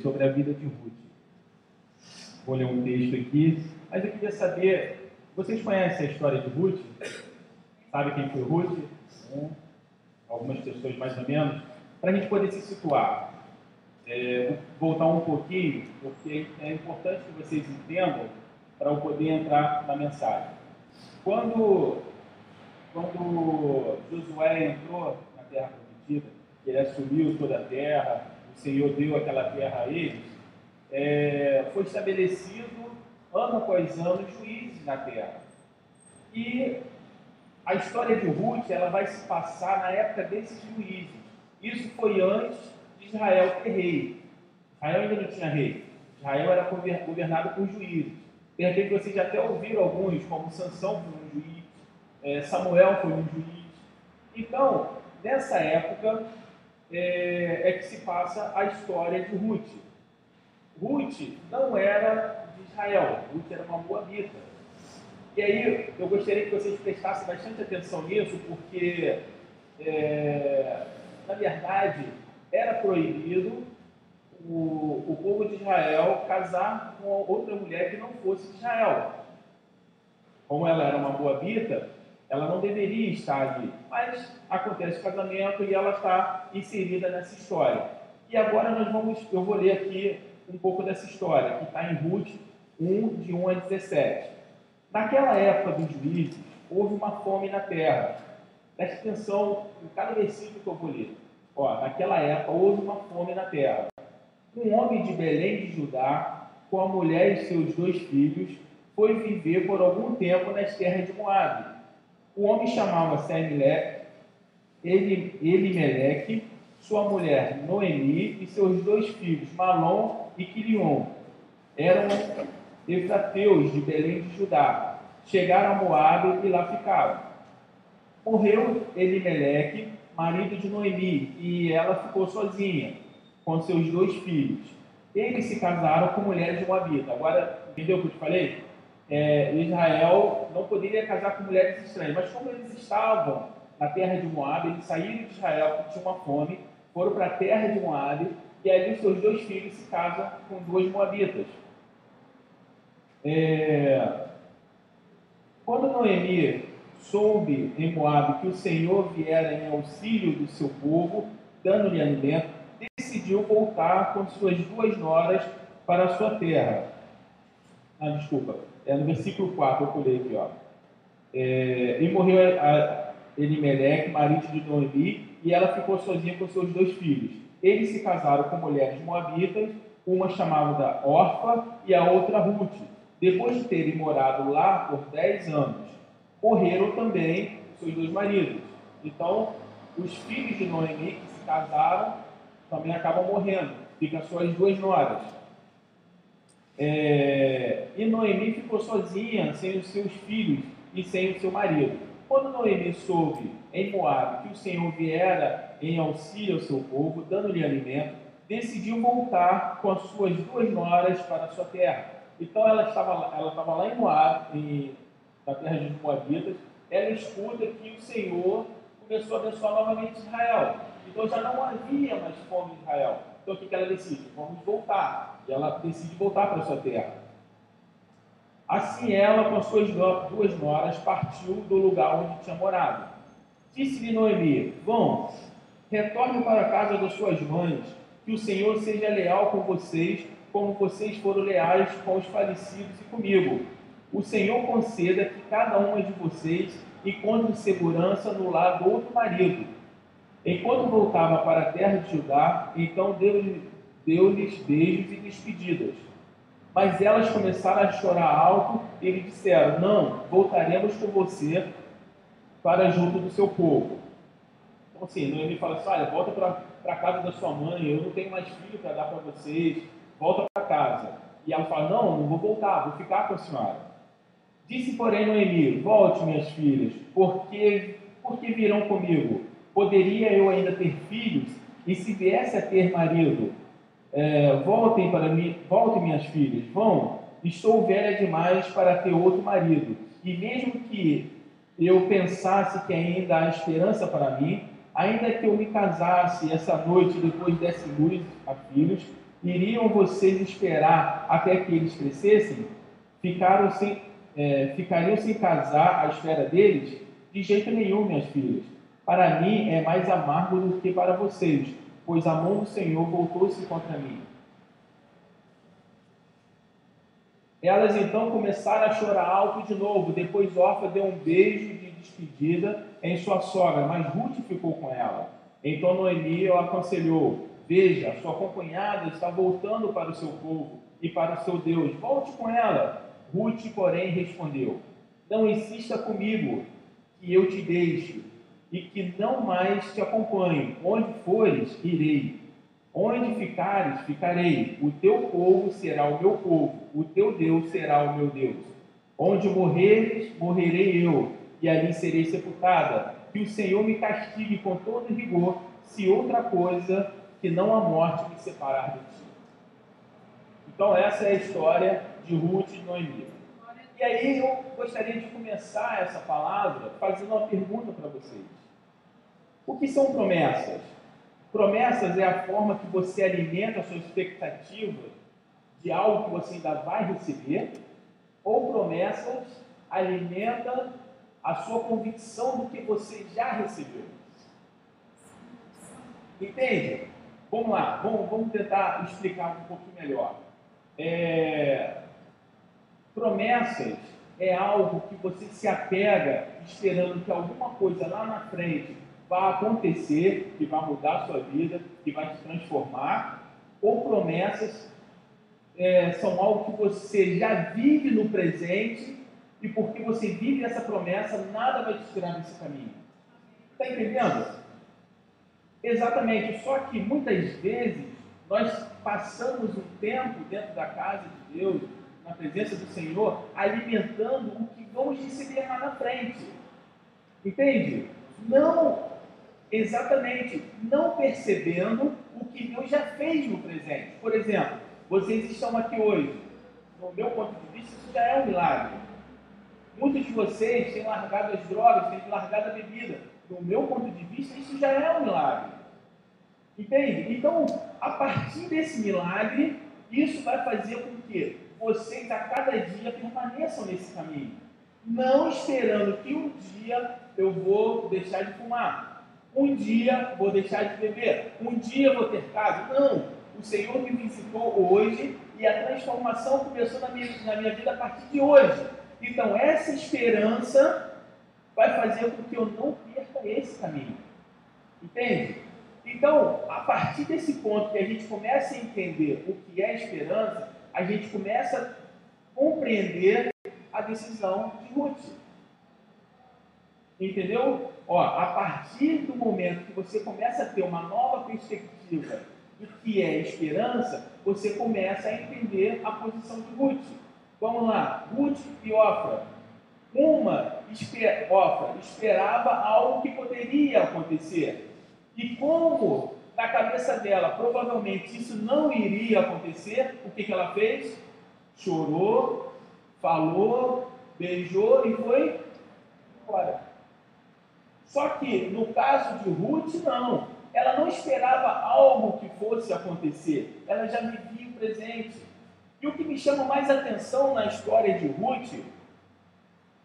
sobre a vida de Ruth. Vou ler um texto aqui, mas eu queria saber, vocês conhecem a história de Ruth? Sabe quem foi Ruth? Algumas pessoas mais ou menos. Para a gente poder se situar, é, voltar um pouquinho, porque é importante que vocês entendam para eu poder entrar na mensagem. Quando, quando Josué entrou na terra prometida, ele assumiu toda a terra, o Senhor deu aquela terra a eles, é, foi estabelecido ano após ano juízes na terra. E a história de Ruth ela vai se passar na época desses juízes. Isso foi antes de Israel ter rei. Israel ainda não tinha rei. Israel era governado por juízes. De repente vocês já até ouviram alguns, como Sansão foi um juiz, é, Samuel foi um juiz. Então, nessa época, é, é que se passa a história de Ruth. Ruth não era de Israel, Ruth era uma moabita. E aí eu gostaria que vocês prestassem bastante atenção nisso, porque é, na verdade era proibido o, o povo de Israel casar com outra mulher que não fosse de Israel. Como ela era uma moabita, ela não deveria estar ali, mas acontece o casamento e ela está inserida nessa história. E agora nós vamos, eu vou ler aqui um pouco dessa história, que está em Ruth 1, de 1 a 17. Naquela época dos juízes, houve uma fome na terra. Preste atenção em cada versículo que eu vou ler. Ó, naquela época houve uma fome na terra. Um homem de Belém de Judá, com a mulher e seus dois filhos, foi viver por algum tempo nas terras de Moabe o homem chamava-se Elimeleque, sua mulher Noemi e seus dois filhos, Malom e Quilion. Eram efrateus de Belém de Judá. Chegaram a Moabe e lá ficaram. Morreu Elimeleque, marido de Noemi, e ela ficou sozinha com seus dois filhos. Eles se casaram com mulheres de Moabita. Agora, entendeu o que eu te falei? É, Israel não poderia casar com mulheres estranhas. Mas como eles estavam na terra de Moab, eles saíram de Israel porque tinha uma fome, foram para a terra de Moab, e ali seus dois filhos se casam com duas moabitas. É... Quando Noemi soube em Moab que o Senhor viera em auxílio do seu povo, dando-lhe alimento, decidiu voltar com suas duas noras para a sua terra. Ah, desculpa é no versículo 4, eu pulei aqui, ó. É, e morreu Elimeleque, marido de Noemi, e ela ficou sozinha com seus dois filhos. Eles se casaram com mulheres moabitas, uma chamada Orfa e a outra Ruth. Depois de terem morado lá por 10 anos, morreram também seus dois maridos. Então, os filhos de Noemi que se casaram também acabam morrendo. Ficam suas duas noras. É, e Noemi ficou sozinha, sem os seus filhos e sem o seu marido. Quando Noemi soube em Moab que o Senhor viera em auxílio ao seu povo, dando-lhe alimento, decidiu voltar com as suas duas noras para a sua terra. Então ela estava, ela estava lá em Moab, em, na terra de Moabitas, ela escuta que o Senhor começou a abençoar novamente Israel. Então já não havia mais fome em Israel. Então o que ela decide? Vamos voltar. E ela decide voltar para sua terra. Assim ela, com as suas duas noras, partiu do lugar onde tinha morado. Disse-lhe Noemi: Vão, retornem para a casa das suas mães, que o Senhor seja leal com vocês, como vocês foram leais com os falecidos e comigo. O Senhor conceda que cada uma de vocês encontre segurança no lar do outro marido Enquanto voltava para a terra de Judá, então deu-lhes deu beijos e despedidas. Mas elas começaram a chorar alto e lhe disseram: Não, voltaremos com você para junto do seu povo. Então, assim, Noemi fala assim: Olha, volta para a casa da sua mãe, eu não tenho mais filho para dar para vocês, volta para casa. E ela fala: Não, não vou voltar, vou ficar com a senhora. Disse, porém, Noemi: Volte, minhas filhas, porque, porque virão comigo Poderia eu ainda ter filhos? E se viesse a ter marido, é, voltem para mim, voltem minhas filhas, vão. Estou velha demais para ter outro marido. E mesmo que eu pensasse que ainda há esperança para mim, ainda que eu me casasse essa noite depois desse luz a filhos, iriam vocês esperar até que eles crescessem? Ficaram sem, é, ficariam sem casar à espera deles? De jeito nenhum, minhas filhas. Para mim é mais amargo do que para vocês, pois a mão do Senhor voltou-se contra mim. Elas então começaram a chorar alto de novo. Depois Orfa deu um beijo de despedida em sua sogra, mas Ruth ficou com ela. Então Noemi o aconselhou: Veja, sua acompanhada está voltando para o seu povo e para o seu Deus. Volte com ela. Ruth, porém, respondeu: Não insista comigo, que eu te deixe e que não mais te acompanhe. Onde fores, irei. Onde ficares, ficarei. O teu povo será o meu povo, o teu Deus será o meu Deus. Onde morreres, morrerei eu, e ali serei sepultada. Que o Senhor me castigue com todo rigor, se outra coisa que não a morte me separar de ti. Então, essa é a história de Ruth e Noemi. E aí, eu gostaria de começar essa palavra fazendo uma pergunta para vocês. O que são promessas? Promessas é a forma que você alimenta a sua expectativa de algo que você ainda vai receber, ou promessas alimenta a sua convicção do que você já recebeu. Entende? Vamos lá, vamos, vamos tentar explicar um pouquinho melhor. É, promessas é algo que você se apega esperando que alguma coisa lá na frente vá acontecer, que vai mudar a sua vida, que vai te transformar, ou promessas é, são algo que você já vive no presente e porque você vive essa promessa, nada vai te tirar desse caminho. Está entendendo? Exatamente, só que muitas vezes nós passamos um tempo dentro da casa de Deus, na presença do Senhor, alimentando o que vamos receber lá na frente. Entende? Não exatamente não percebendo o que Deus já fez no presente. Por exemplo, vocês estão aqui hoje. No meu ponto de vista, isso já é um milagre. Muitos de vocês têm largado as drogas, têm largado a bebida. Do meu ponto de vista, isso já é um milagre. Entende? Então, a partir desse milagre, isso vai fazer com que vocês a cada dia permaneçam nesse caminho. Não esperando que um dia eu vou deixar de fumar um dia vou deixar de beber, um dia vou ter casa. Não, o Senhor me visitou hoje e a transformação começou na minha, na minha vida a partir de hoje. Então, essa esperança vai fazer com que eu não perca esse caminho. Entende? Então, a partir desse ponto que a gente começa a entender o que é esperança, a gente começa a compreender a decisão de Ruth. Entendeu? Ó, a partir do momento que você começa a ter uma nova perspectiva do que é esperança, você começa a entender a posição de Ruth. Vamos lá, Ruth e Ofra. Uma, esper, Ofra, esperava algo que poderia acontecer. E como na cabeça dela provavelmente isso não iria acontecer, o que, que ela fez? Chorou, falou, beijou e foi embora. Só que no caso de Ruth, não. Ela não esperava algo que fosse acontecer, ela já vivia o presente. E o que me chama mais atenção na história de Ruth,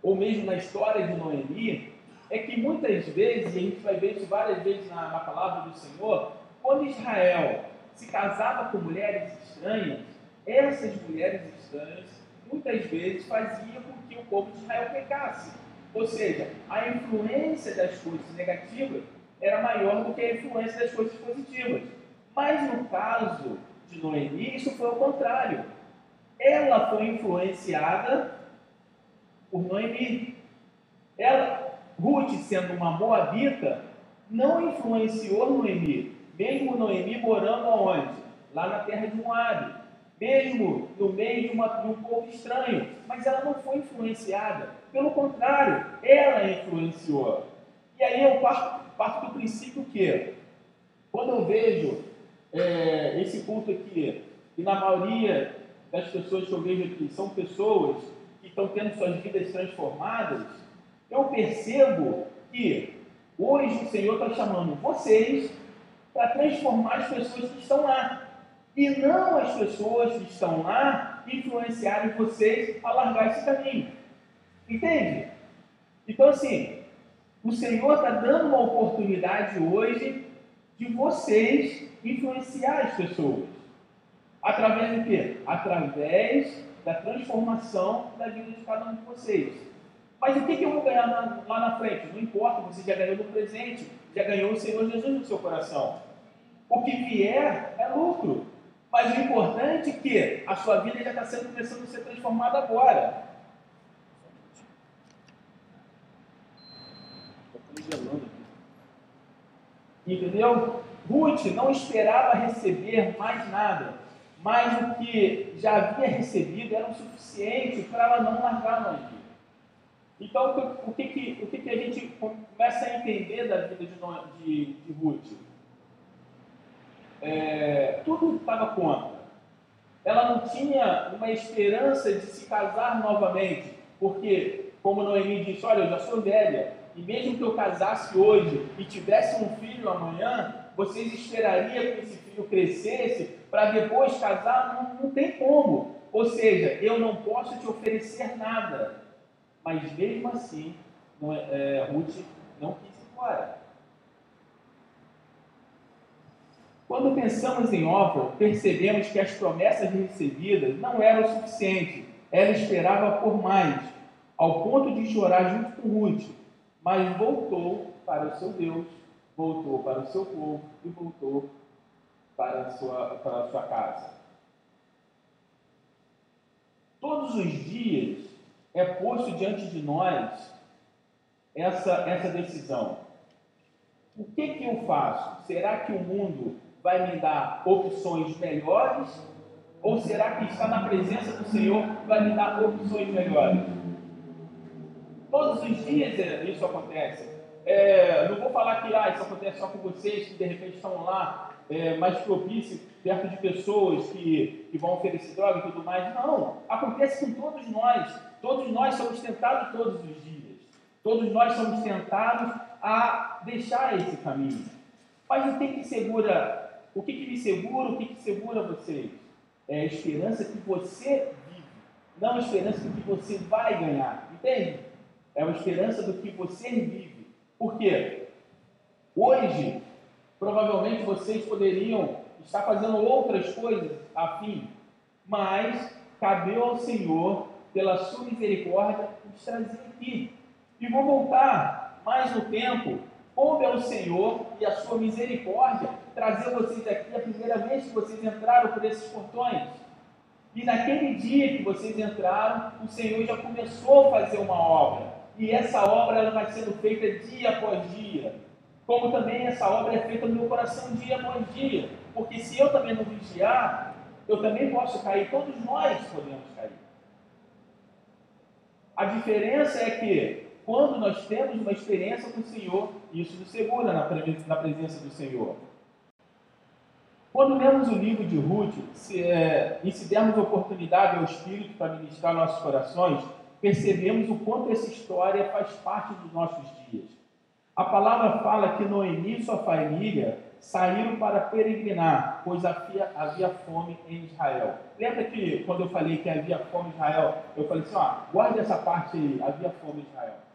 ou mesmo na história de Noemi, é que muitas vezes, e a gente vai ver isso várias vezes na, na palavra do Senhor, quando Israel se casava com mulheres estranhas, essas mulheres estranhas muitas vezes faziam com que o povo de Israel pecasse. Ou seja, a influência das coisas negativas era maior do que a influência das coisas positivas. Mas no caso de Noemi, isso foi o contrário. Ela foi influenciada por Noemi. Ela, Ruth, sendo uma moabita, não influenciou Noemi, mesmo Noemi morando aonde? Lá na terra de Moabe mesmo no meio de, uma, de, um povo estranho, mas ela não foi influenciada. Pelo contrário, ela influenciou. E aí eu parto, parto do princípio que, quando eu vejo é, esse culto aqui, e na maioria das pessoas que eu vejo aqui são pessoas que estão tendo suas vidas transformadas, eu percebo que hoje o Senhor está chamando vocês para transformar as pessoas que estão lá. E não as pessoas que estão lá influenciarem vocês a largar esse caminho. Entende? Então, assim, o Senhor está dando uma oportunidade hoje de vocês influenciar as pessoas. Através do quê? Através da transformação da vida de cada um de vocês. Mas o que, que eu vou ganhar lá na frente? Não importa, você já ganhou no presente, já ganhou o Senhor Jesus no seu coração. O que vier é lucro. Mas o importante é que a sua vida já está sendo começando a ser transformada agora. Entendeu? Ruth não esperava receber mais nada, mas o que já havia recebido era o suficiente para ela não largar a mãe. Então, o que, o que, que a gente começa a entender da vida de, de, de Ruth? É, tudo estava contra. Ela não tinha uma esperança de se casar novamente, porque, como Noemi disse, olha, eu já sou velha, e mesmo que eu casasse hoje e tivesse um filho amanhã, vocês esperariam que esse filho crescesse para depois casar? Não, não tem como. Ou seja, eu não posso te oferecer nada. Mas mesmo assim, não, é, é Ruth não quis ir embora. Quando pensamos em Ofra, percebemos que as promessas recebidas não eram o suficiente. Ela esperava por mais, ao ponto de chorar junto com Ruth mas voltou para o seu Deus, voltou para o seu povo e voltou para a sua, para a sua casa. Todos os dias é posto diante de nós essa, essa decisão. O que, que eu faço? Será que o mundo vai me dar opções melhores? Ou será que estar na presença do Senhor vai me dar opções melhores? Todos os dias é, isso acontece. É, não vou falar que ah, isso acontece só com vocês que de repente estão lá é, mais propício perto de pessoas que, que vão oferecer droga e tudo mais. Não, acontece com todos nós. Todos nós somos tentados todos os dias. Todos nós somos tentados a deixar esse caminho. Mas o que que segura? O que que me segura? O que que segura vocês? É a esperança que você vive, não a esperança que você vai ganhar. Entende? é a esperança do que você vive. Por quê? Hoje, provavelmente vocês poderiam estar fazendo outras coisas afim, mas cabeu ao Senhor, pela sua misericórdia, nos trazer aqui. E vou voltar mais no tempo, coube ao Senhor e a sua misericórdia trazer vocês aqui a primeira vez que vocês entraram por esses portões. E naquele dia que vocês entraram, o Senhor já começou a fazer uma obra. E essa obra ela vai sendo feita dia após dia. Como também essa obra é feita no meu coração dia após dia. Porque se eu também não vigiar, eu também posso cair. Todos nós podemos cair. A diferença é que quando nós temos uma experiência com o Senhor, isso nos segura na, presença do Senhor. Quando lemos o livro de Ruth, se, é, e se dermos oportunidade ao Espírito para ministrar nossos corações, percebemos o quanto essa história faz parte dos nossos dias. A palavra fala que Noemi e sua família saíram para peregrinar, pois havia, havia fome em Israel. Lembra que quando eu falei que havia fome em Israel, eu falei assim, ó, guarde essa parte aí, havia fome em Israel.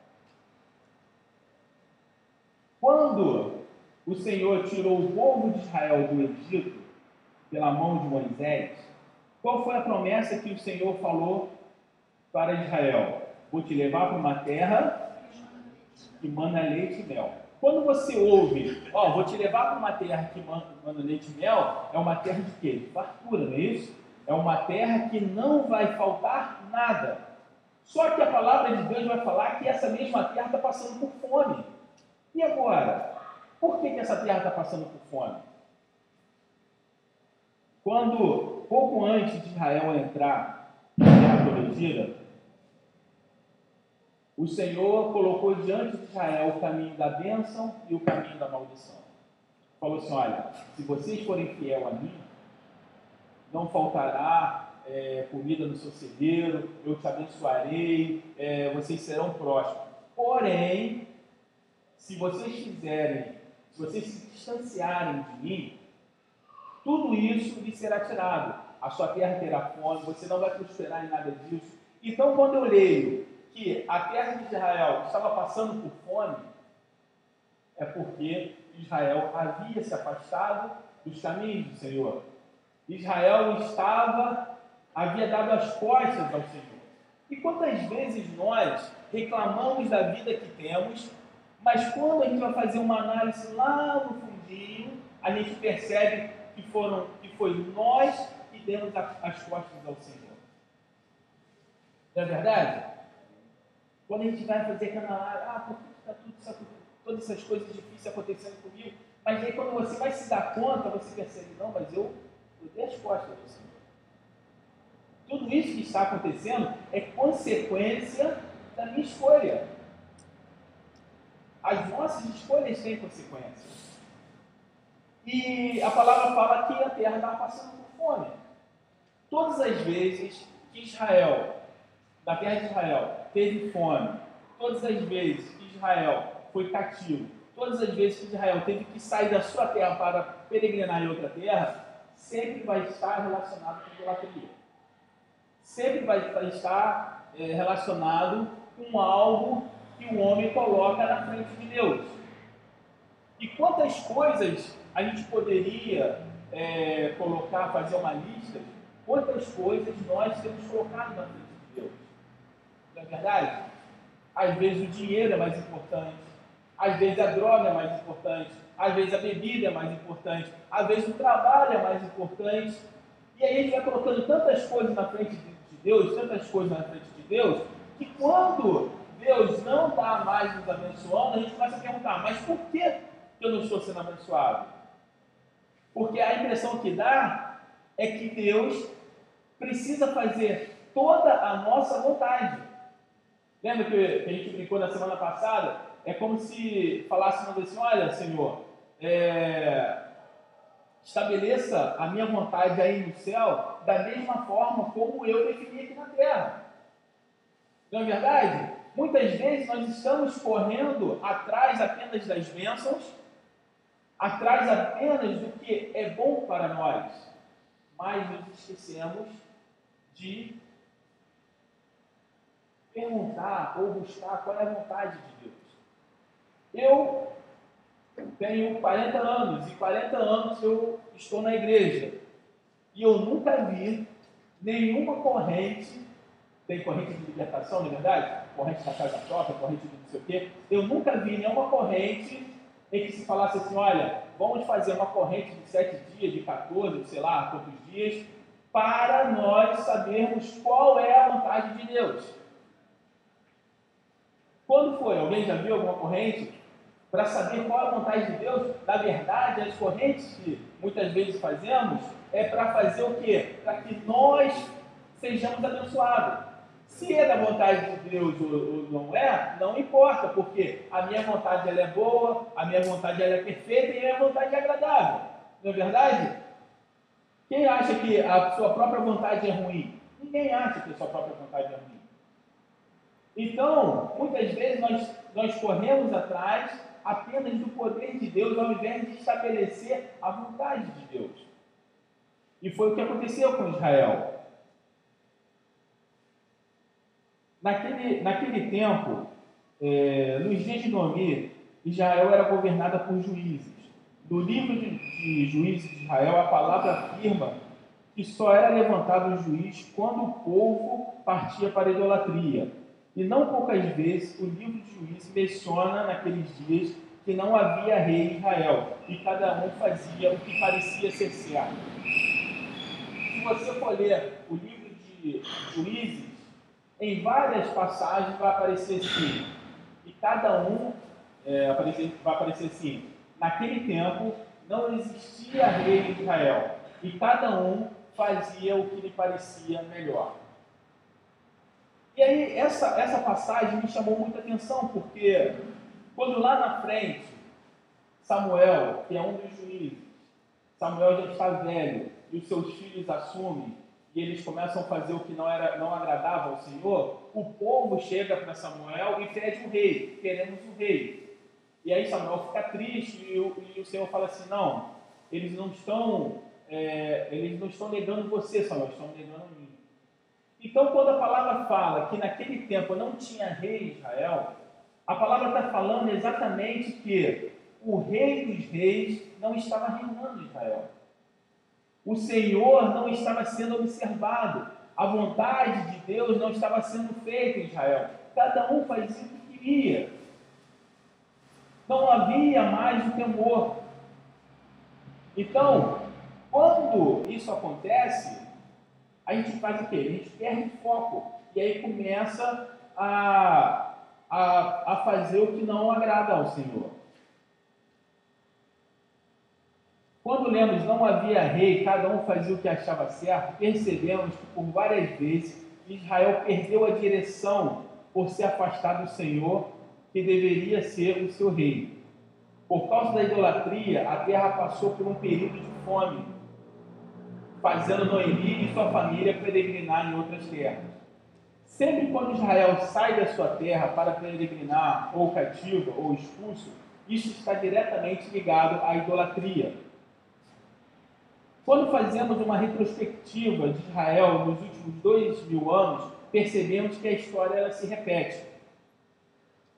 Quando o Senhor tirou o povo de Israel do Egito pela mão de Moisés, qual foi a promessa que o Senhor falou para Israel: Vou te levar para uma terra que manda leite e mel. Quando você ouve, ó, vou te levar para uma terra que manda, manda leite e mel, é uma terra de quê? De fartura, não é isso? É uma terra que não vai faltar nada. Só que a palavra de Deus vai falar que essa mesma terra está passando por fome. E agora? Por que, que essa terra está passando por fome? Quando, pouco antes de Israel entrar na terra prometida, o Senhor colocou diante de Israel o caminho da bênção e o caminho da maldição. Falou assim: olha, se vocês forem fiel a mim, não faltará é, comida no seu celeiro, eu te abençoarei, é, vocês serão prósperos. Porém, se vocês fizerem, se vocês se distanciarem de mim, tudo isso lhe será tirado. A sua terra terá fome, você não vai prosperar em nada disso. Então, quando eu leio que a terra de Israel estava passando por fome, é porque Israel havia se afastado dos caminhos do Senhor. Israel estava, havia dado as costas ao Senhor. E quantas vezes nós reclamamos da vida que temos, mas quando a gente vai fazer uma análise lá no fundinho, a gente percebe que, foram, que foi nós que demos as costas ao Senhor. Não é verdade? Quando a gente vai fazer aquela análise, ah, por que está tudo isso, todas essas coisas difíceis acontecendo comigo? Mas aí quando você vai se dar conta, você percebe, não, mas eu, eu dei as costas ao Senhor. Tudo isso que está acontecendo é consequência da minha escolha. As nossas escolhas têm consequências. E a palavra fala que a terra estava passando por fome. Todas as vezes que Israel, da terra de Israel, teve fome, todas as vezes que Israel foi cativo, todas as vezes que Israel teve que sair da sua terra para peregrinar em outra terra, sempre vai estar relacionado com idolatria. Sempre vai estar é, relacionado com algo que o homem coloca na frente de Deus. E quantas coisas a gente poderia é, colocar, fazer uma lista, quantas coisas nós temos colocado na frente de Deus. Não é verdade? Às vezes o dinheiro é mais importante, às vezes a droga é mais importante, às vezes a bebida é mais importante, às vezes o trabalho é mais importante. E aí a gente vai colocando tantas coisas na frente de Deus, tantas coisas na frente de Deus, que quando Deus não está mais nos abençoando, a gente começa a perguntar, mas por que eu não estou sendo abençoado? Porque a impressão que dá é que Deus precisa fazer toda a nossa vontade. Lembra que a gente brincou na semana passada? É como se falássemos assim: olha, Senhor, é, estabeleça a minha vontade aí no céu da mesma forma como eu defini aqui na terra. Não é verdade? Muitas vezes nós estamos correndo atrás apenas das bênçãos, atrás apenas do que é bom para nós, mas nos esquecemos de perguntar ou buscar qual é a vontade de Deus. Eu tenho 40 anos e 40 anos eu estou na igreja e eu nunca vi nenhuma corrente tem corrente de libertação, não é verdade? Corrente da casa própria, corrente de não sei o quê. Eu nunca vi nenhuma corrente em que se falasse assim, olha, vamos fazer uma corrente de sete dias, de 14, sei lá, quantos dias, para nós sabermos qual é a vontade de Deus. Quando foi? Alguém já viu alguma corrente? Para saber qual é a vontade de Deus, na verdade, as correntes que muitas vezes fazemos é para fazer o quê? Para que nós sejamos abençoados. Se é da vontade de Deus ou, não é, não importa, porque a minha vontade ela é boa, a minha vontade ela é perfeita e a minha vontade é agradável. Não é verdade? Quem acha que a sua própria vontade é ruim? Ninguém acha que a sua própria vontade é ruim. Então, muitas vezes nós, nós corremos atrás apenas do poder de Deus ao invés de estabelecer a vontade de Deus. E foi o que aconteceu com Israel. Naquele, naquele tempo, é, nos dias de Noemi, Israel era governada por juízes. No livro de, de Juízes de Israel, a palavra afirma que só era levantado o juiz quando o povo partia para a idolatria. E não poucas vezes o livro de Juízes menciona naqueles dias que não havia rei em Israel e cada um fazia o que parecia ser certo. Se você for ler o livro de Juízes, em várias passagens vai aparecer assim, e cada um é, aparecer, vai aparecer assim, naquele tempo não existia rei em Israel, e cada um fazia o que lhe parecia melhor. E aí, essa, essa passagem me chamou muita atenção, porque quando lá na frente, Samuel, que é um dos juízes, Samuel já está velho, e os seus filhos assumem e eles começam a fazer o que não, era, não agradava ao Senhor, o povo chega para Samuel e pede um rei, queremos um rei. E aí Samuel fica triste e o, e o Senhor fala assim, não, eles não estão é, eles não estão negando você, Samuel, estão negando mim. Então, quando a palavra fala que naquele tempo não tinha rei em Israel, a palavra está falando exatamente que o rei dos reis não estava reinando em Israel. O Senhor não estava sendo observado. A vontade de Deus não estava sendo feita em Israel. Cada um fazia o que queria. Não havia mais o temor. Então, quando isso acontece, a gente faz o quê? A gente perde foco. E aí começa a, a, a fazer o que não agrada ao Senhor. Quando lemos não havia rei, cada um fazia o que achava certo, percebemos que por várias vezes Israel perdeu a direção por se afastar do Senhor, que deveria ser o seu rei. Por causa da idolatria, a terra passou por um período de fome, fazendo Noemi e sua família peregrinar em outras terras. Sempre quando Israel sai da sua terra para peregrinar, ou cativo, ou expulso, isso está diretamente ligado à idolatria. Quando fazemos uma retrospectiva de Israel nos últimos dois mil anos, percebemos que a história se repete.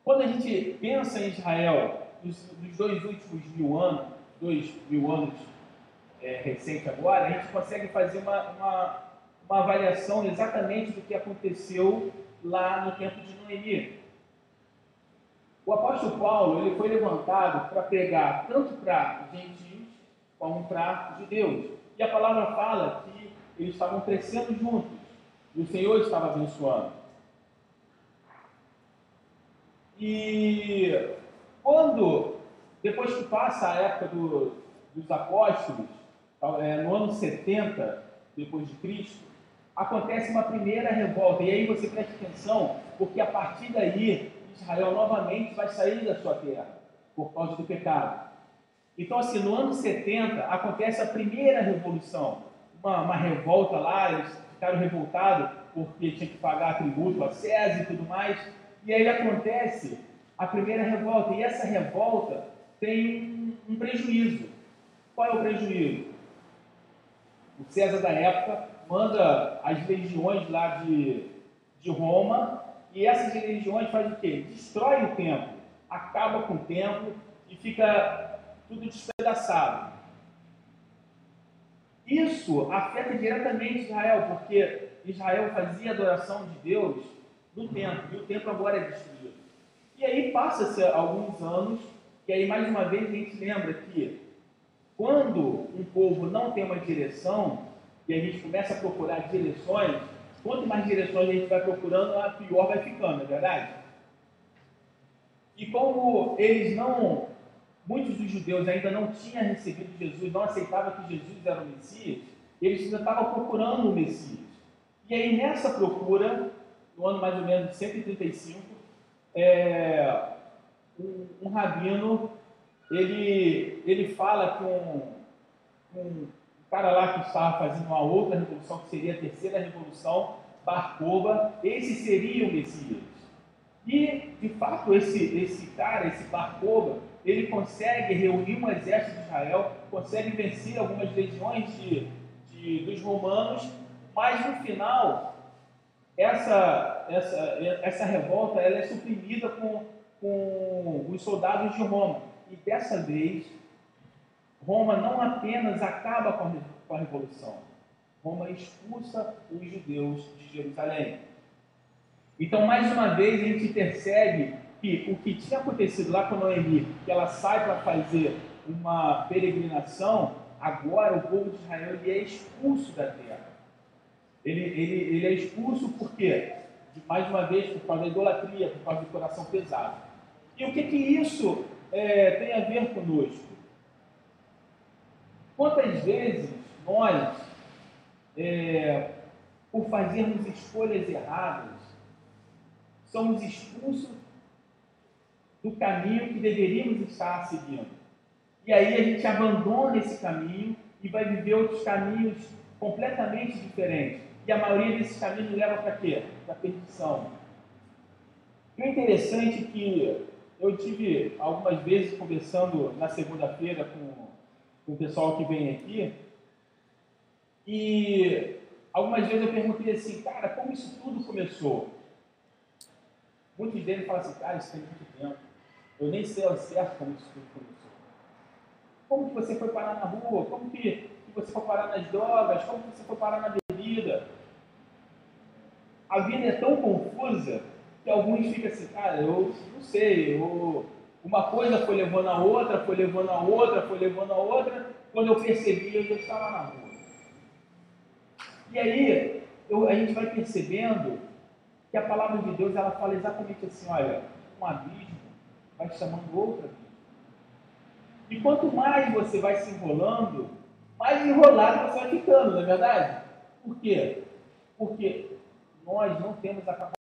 Quando a gente pensa em Israel nos, nos dois últimos mil anos, dois mil anos é, recente agora, a gente consegue fazer uma, uma, uma avaliação exatamente do que aconteceu lá no tempo de Noemi. O apóstolo Paulo ele foi levantado para pregar tanto para gentios como para judeus. E a palavra fala que eles estavam crescendo juntos e o Senhor estava abençoando. E quando, depois que passa a época do, dos apóstolos, é, no ano 70 depois de Cristo, acontece uma primeira revolta. E aí você preste atenção, porque a partir daí Israel novamente vai sair da sua terra por causa do pecado. Então, assim, no ano 70 acontece a primeira revolução, uma, uma revolta lá, eles ficaram revoltados porque tinha que pagar tributo a César e tudo mais. E aí acontece a primeira revolta, e essa revolta tem um prejuízo. Qual é o prejuízo? O César da época manda as legiões lá de, de Roma, e essas legiões fazem o quê? Destrói o templo, acaba com o templo e fica tudo despedaçado. Isso afeta diretamente Israel, porque Israel fazia adoração de Deus no templo, e o templo agora é destruído. E aí passa-se alguns anos, e aí mais uma vez a gente lembra que quando um povo não tem uma direção, e a gente começa a procurar direções, quanto mais direções a gente vai procurando, a pior vai ficando, é verdade? E como eles não, muitos dos judeus ainda não tinham recebido Jesus, não aceitavam que Jesus era o Messias, eles ainda estavam procurando o Messias. E aí nessa procura, no ano mais ou menos de 135, é, um, um rabino ele, ele fala com, com um cara lá que estava fazendo uma outra revolução, que seria a terceira revolução, Barcoba, esse seria o Messias. E, de fato, esse, esse cara, esse Barcoba, ele consegue reunir um exército de Israel, consegue vencer algumas legiões de, de, dos romanos, mas no final, essa, essa, essa revolta ela é suprimida com, com os soldados de Roma. E dessa vez, Roma não apenas acaba com a revolução, Roma expulsa os judeus de Jerusalém. Então, mais uma vez, a gente percebe que o que tinha acontecido lá com Noemi, que ela sai para fazer uma peregrinação, agora o povo de Israel ele é expulso da terra. Ele, ele, ele é expulso por quê? Mais uma vez, por causa da idolatria, por causa do coração pesado. E o que, que isso é, tem a ver conosco. Quantas vezes nós, é, por fazermos escolhas erradas, somos expulsos do caminho que deveríamos estar seguindo? E aí a gente abandona esse caminho e vai viver outros caminhos completamente diferentes. E a maioria desses caminhos leva para quê? Para perdição. E o interessante é que eu tive algumas vezes conversando na segunda-feira com, com o pessoal que vem aqui, E algumas vezes eu perguntei assim, cara, como isso tudo começou? Muitos deles falam assim, cara, isso tem muito tempo. Eu nem sei ao certo como isso tudo começou. Como que você foi parar na rua? Como que, que você foi parar nas drogas? Como que você foi parar na bebida? A vida é tão confusa que alguns ficam assim, cara, eu não sei, eu, uma coisa foi levando a outra, foi levando a outra, foi levando a outra, quando eu percebi, eu já estava na rua. E aí, eu, a gente vai percebendo que a palavra de Deus, ela fala exatamente assim, olha, um abismo vai chamando outro abismo. E quanto mais você vai se enrolando, mais enrolado você vai ficando, não é verdade? Por quê? Porque nós não temos a capacidade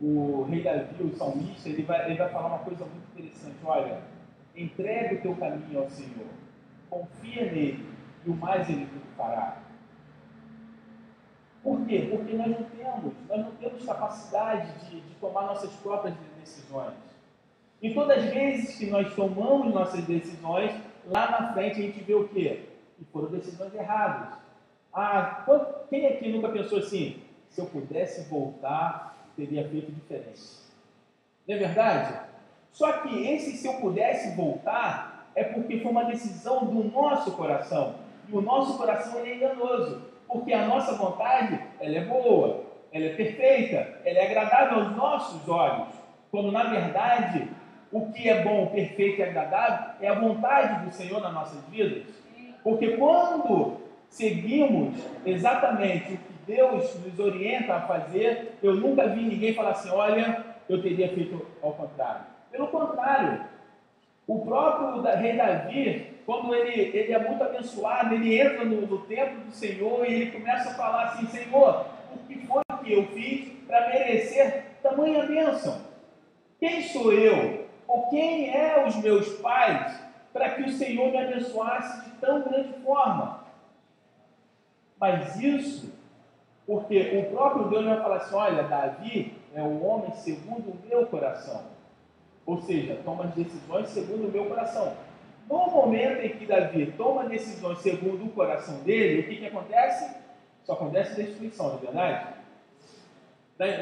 o rei Davi, o salmista, ele vai, ele vai falar uma coisa muito interessante. Olha, entregue o teu caminho ao Senhor, confia nele, e o mais ele tudo fará. Por quê? Porque nós não temos, nós não temos capacidade de, de tomar nossas próprias decisões. E todas as vezes que nós tomamos nossas decisões, lá na frente a gente vê o quê? Que foram decisões erradas. Ah, quem aqui nunca pensou assim? Se eu pudesse voltar teria feito diferente. Não é verdade? Só que esse, se eu pudesse voltar, é porque foi uma decisão do nosso coração. E o nosso coração é enganoso, porque a nossa vontade ela é boa, ela é perfeita, ela é agradável aos nossos olhos. Quando na verdade o que é bom, perfeito e agradável é a vontade do Senhor nas nossas vidas. Porque quando seguimos exatamente o que Deus nos orienta a fazer, eu nunca vi ninguém falar assim: olha, eu teria feito ao contrário. Pelo contrário, o próprio rei Davi, quando ele, ele é muito abençoado, ele entra no, no templo do Senhor e ele começa a falar assim: Senhor, o que foi que eu fiz para merecer tamanha bênção? Quem sou eu? Ou quem é os meus pais para que o Senhor me abençoasse de tão grande forma? Mas isso porque o próprio Deus vai falar assim: olha, Davi é o homem segundo o meu coração. Ou seja, toma as decisões segundo o meu coração. No momento em que Davi toma decisões segundo o coração dele, o que, que acontece? Só acontece destruição, não é verdade?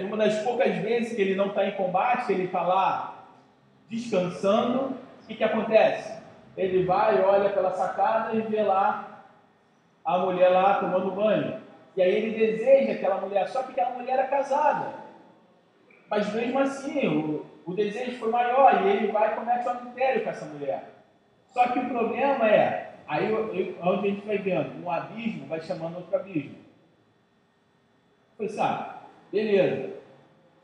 Uma das poucas vezes que ele não está em combate, ele está lá descansando, o que, que acontece? Ele vai, olha pela sacada e vê lá a mulher lá tomando banho. E aí ele deseja aquela mulher, só que aquela mulher era casada. Mas mesmo assim, o, o desejo foi maior e ele vai e comete um adultério com essa mulher. Só que o problema é, aí eu, onde a gente vai vendo, um abismo vai chamando outro abismo. Foi assim, ah, beleza.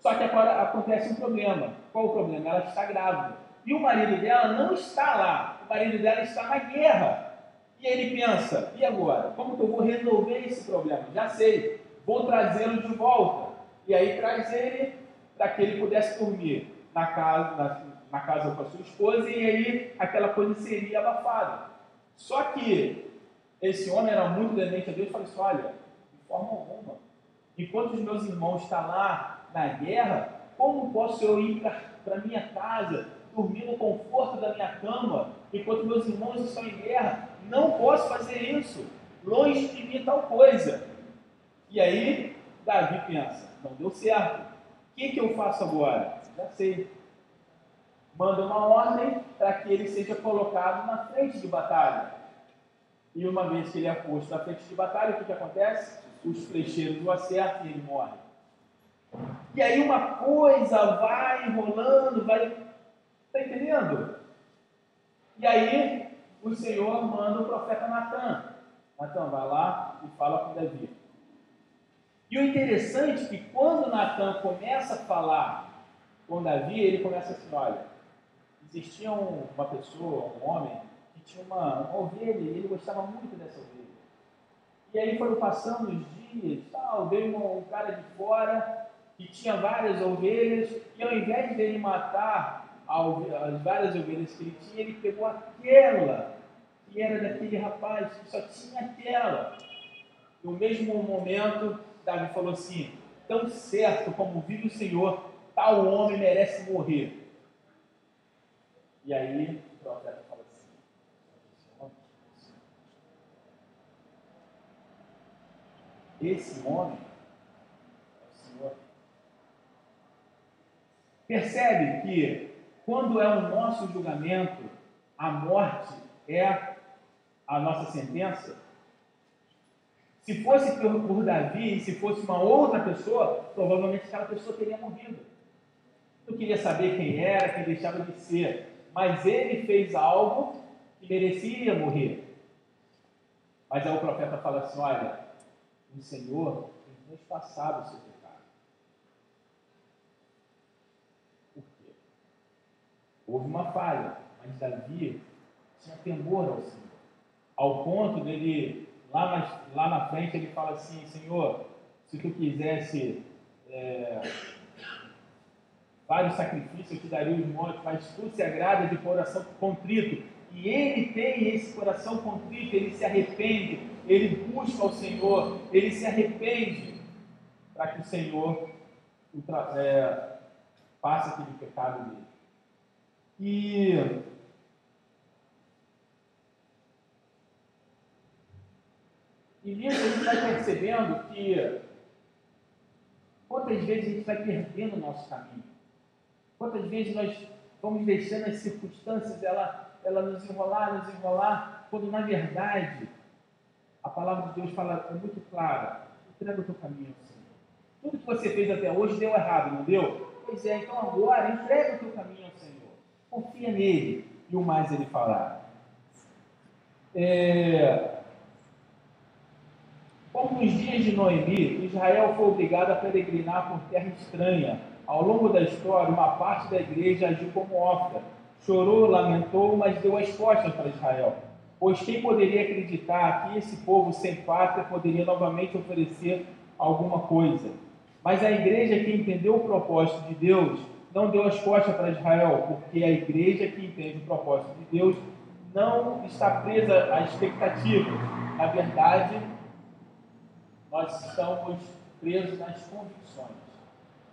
Só que agora acontece um problema. Qual o problema? Ela está grávida. E o marido dela não está lá. O marido dela está na guerra. E ele pensa: e agora? Como que eu vou resolver esse problema? Já sei, vou trazê-lo de volta. E aí traz ele para que ele pudesse dormir na casa, na, na, casa com a sua esposa e aí aquela coisa seria abafada. Só que esse homem era muito temente a Deus e falou assim: olha, de forma alguma, enquanto os meus irmãos estão lá na guerra, como posso eu ir para minha casa, dormir no conforto da minha cama, enquanto meus irmãos estão em guerra? não posso fazer isso, longe de mim tal coisa. E aí, Davi pensa, não deu certo. O que, que eu faço agora? Já sei. Manda uma ordem para que ele seja colocado na frente de batalha. E uma vez que ele é posto na frente de batalha, o que, que acontece? Os flecheiros o acertam e ele morre. E aí uma coisa vai enrolando, vai. Está entendendo? E aí o Senhor manda o profeta Natan. Natan vai lá e fala com Davi. E o interessante é que quando Natan começa a falar com Davi, ele começa assim, olha, existia uma pessoa, um homem, que tinha uma, uma ovelha e ele gostava muito dessa ovelha. E aí foram passando os dias, tal, veio um, um cara de fora que tinha várias ovelhas, e ao invés dele matar as várias ovelhas que ele tinha, ele pegou aquela que era daquele rapaz, que só tinha aquela. No mesmo momento, Davi falou assim: tão certo como vive o Senhor, tal homem merece morrer. E aí o profeta fala assim: Esse homem é o Senhor. Percebe que quando é o nosso julgamento, a morte é a nossa sentença? Se fosse por, por Davi, se fosse uma outra pessoa, provavelmente aquela pessoa teria morrido. Não queria saber quem era, quem deixava de ser. Mas ele fez algo que merecia morrer. Mas aí o profeta fala assim: olha, o Senhor tem transpassado o seu pecado. Por quê? Houve uma falha, mas Davi tinha temor ao Senhor. Ao ponto dele Lá, mais, lá na frente ele fala assim, Senhor, se tu quisesse é, vários sacrifícios, eu te daria os montes, mas tu se agrada de coração contrito. E ele tem esse coração contrito, ele se arrepende, ele busca o Senhor, ele se arrepende para que o Senhor é, passe aquele pecado dele. E E nisso a gente vai percebendo que quantas vezes a gente vai perdendo o nosso caminho. Quantas vezes nós vamos deixando as circunstâncias ela, ela nos enrolar, nos enrolar, quando na verdade a palavra de Deus fala, é muito clara, entrega o teu caminho Senhor. Tudo que você fez até hoje deu errado, não deu? Pois é, então agora entrega o teu caminho ao Senhor. Confia nele e o mais ele falar. É, como nos dias de Noemi, Israel foi obrigado a peregrinar por terra estranha. Ao longo da história, uma parte da igreja agiu como órfã. Chorou, lamentou, mas deu as costas para Israel. Pois quem poderia acreditar que esse povo sem pátria poderia novamente oferecer alguma coisa? Mas a igreja que entendeu o propósito de Deus não deu as costas para Israel, porque a igreja que entende o propósito de Deus não está presa à expectativa. Na verdade, nós estamos presos nas convicções.